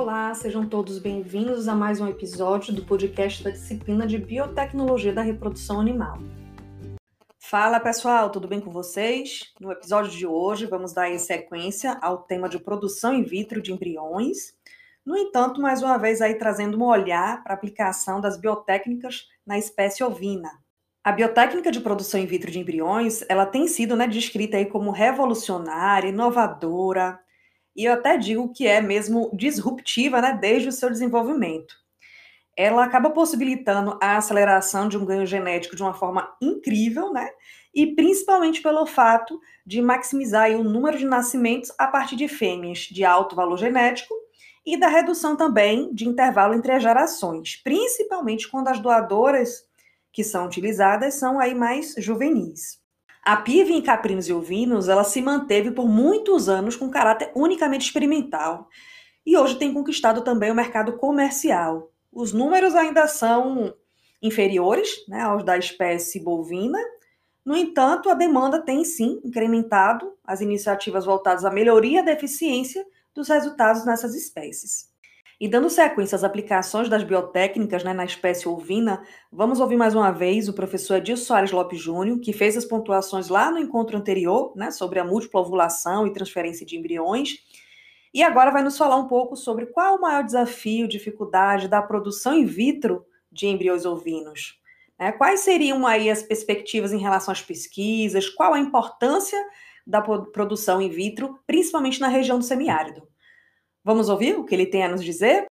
Olá, sejam todos bem-vindos a mais um episódio do podcast da disciplina de Biotecnologia da Reprodução Animal. Fala pessoal, tudo bem com vocês? No episódio de hoje vamos dar sequência ao tema de produção in vitro de embriões. No entanto, mais uma vez aí trazendo um olhar para a aplicação das biotécnicas na espécie ovina. A biotécnica de produção in vitro de embriões, ela tem sido né, descrita aí como revolucionária, inovadora, e eu até digo que é mesmo disruptiva, né, desde o seu desenvolvimento. Ela acaba possibilitando a aceleração de um ganho genético de uma forma incrível, né, e principalmente pelo fato de maximizar o número de nascimentos a partir de fêmeas de alto valor genético e da redução também de intervalo entre as gerações, principalmente quando as doadoras que são utilizadas são aí mais juvenis. A PIV em caprinos e ovinos, ela se manteve por muitos anos com caráter unicamente experimental e hoje tem conquistado também o mercado comercial. Os números ainda são inferiores né, aos da espécie bovina, no entanto, a demanda tem sim incrementado as iniciativas voltadas à melhoria da eficiência dos resultados nessas espécies. E dando sequência às aplicações das biotécnicas né, na espécie ovina, vamos ouvir mais uma vez o professor Edilson Soares Lopes Júnior, que fez as pontuações lá no encontro anterior, né, sobre a múltipla ovulação e transferência de embriões, e agora vai nos falar um pouco sobre qual o maior desafio, dificuldade da produção in vitro de embriões ovinos. Né? Quais seriam aí as perspectivas em relação às pesquisas, qual a importância da produção in vitro, principalmente na região do semiárido. Vamos ouvir o que ele tem a nos dizer?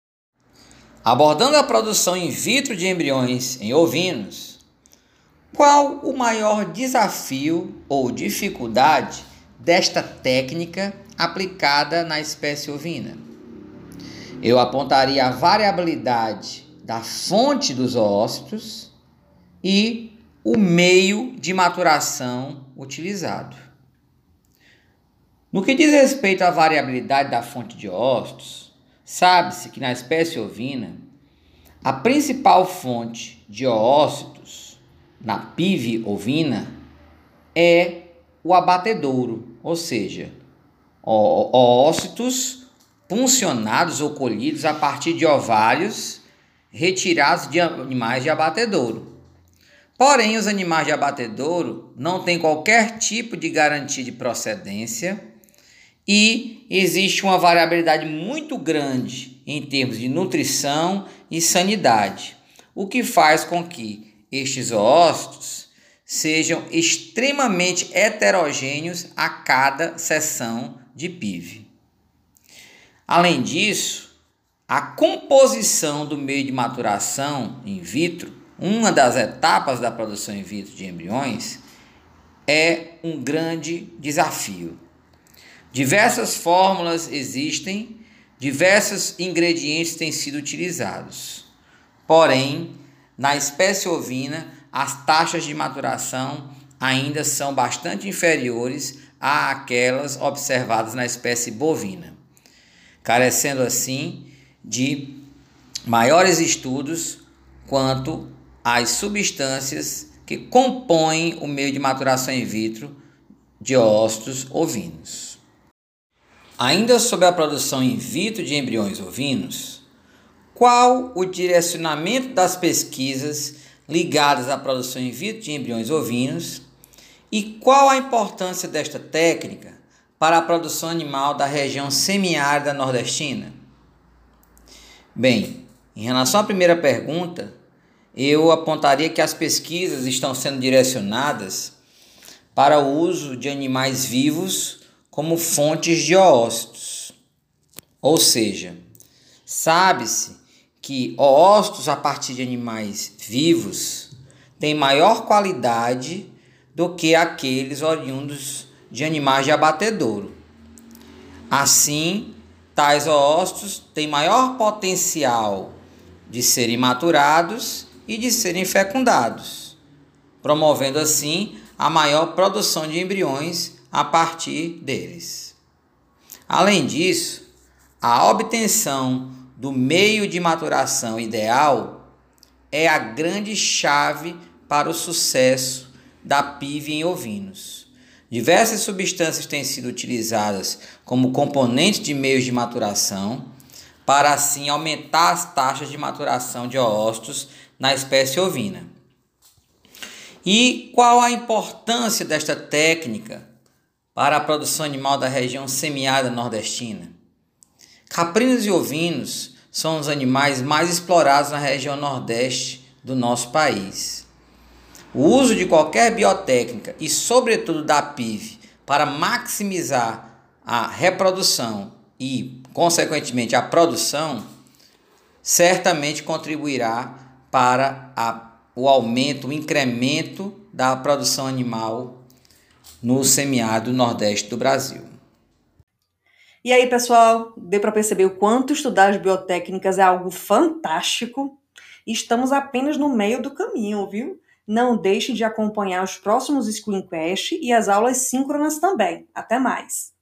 Abordando a produção in vitro de embriões em ovinos, qual o maior desafio ou dificuldade desta técnica aplicada na espécie ovina? Eu apontaria a variabilidade da fonte dos ócitos e o meio de maturação utilizado. No que diz respeito à variabilidade da fonte de ócitos, sabe-se que na espécie ovina, a principal fonte de oócitos na PIV ovina é o abatedouro, ou seja, oócitos puncionados ou colhidos a partir de ovários retirados de animais de abatedouro. Porém, os animais de abatedouro não têm qualquer tipo de garantia de procedência e existe uma variabilidade muito grande em termos de nutrição e sanidade, o que faz com que estes ócitos sejam extremamente heterogêneos a cada sessão de PIV. Além disso, a composição do meio de maturação in vitro, uma das etapas da produção in vitro de embriões, é um grande desafio. Diversas fórmulas existem, diversos ingredientes têm sido utilizados. Porém, na espécie ovina, as taxas de maturação ainda são bastante inferiores àquelas observadas na espécie bovina, carecendo assim de maiores estudos quanto às substâncias que compõem o meio de maturação in vitro de ócitos ovinos. Ainda sobre a produção in vitro de embriões ovinos, qual o direcionamento das pesquisas ligadas à produção in vitro de embriões ovinos e qual a importância desta técnica para a produção animal da região semiárida nordestina? Bem, em relação à primeira pergunta, eu apontaria que as pesquisas estão sendo direcionadas para o uso de animais vivos como fontes de oócitos. Ou seja, sabe-se que oócitos a partir de animais vivos têm maior qualidade do que aqueles oriundos de animais de abatedouro. Assim, tais oócitos têm maior potencial de serem maturados e de serem fecundados, promovendo assim a maior produção de embriões a partir deles. Além disso, a obtenção do meio de maturação ideal é a grande chave para o sucesso da PIV em ovinos. Diversas substâncias têm sido utilizadas como componentes de meios de maturação, para assim aumentar as taxas de maturação de oócitos na espécie ovina. E qual a importância desta técnica para a produção animal da região semiárida nordestina? Caprinos e ovinos são os animais mais explorados na região nordeste do nosso país. O uso de qualquer biotécnica e, sobretudo, da PIV para maximizar a reprodução e, consequentemente, a produção, certamente contribuirá para a, o aumento, o incremento da produção animal no semiárido nordeste do Brasil. E aí, pessoal, deu para perceber o quanto estudar as biotécnicas é algo fantástico? Estamos apenas no meio do caminho, viu? Não deixe de acompanhar os próximos Screencast e as aulas síncronas também. Até mais!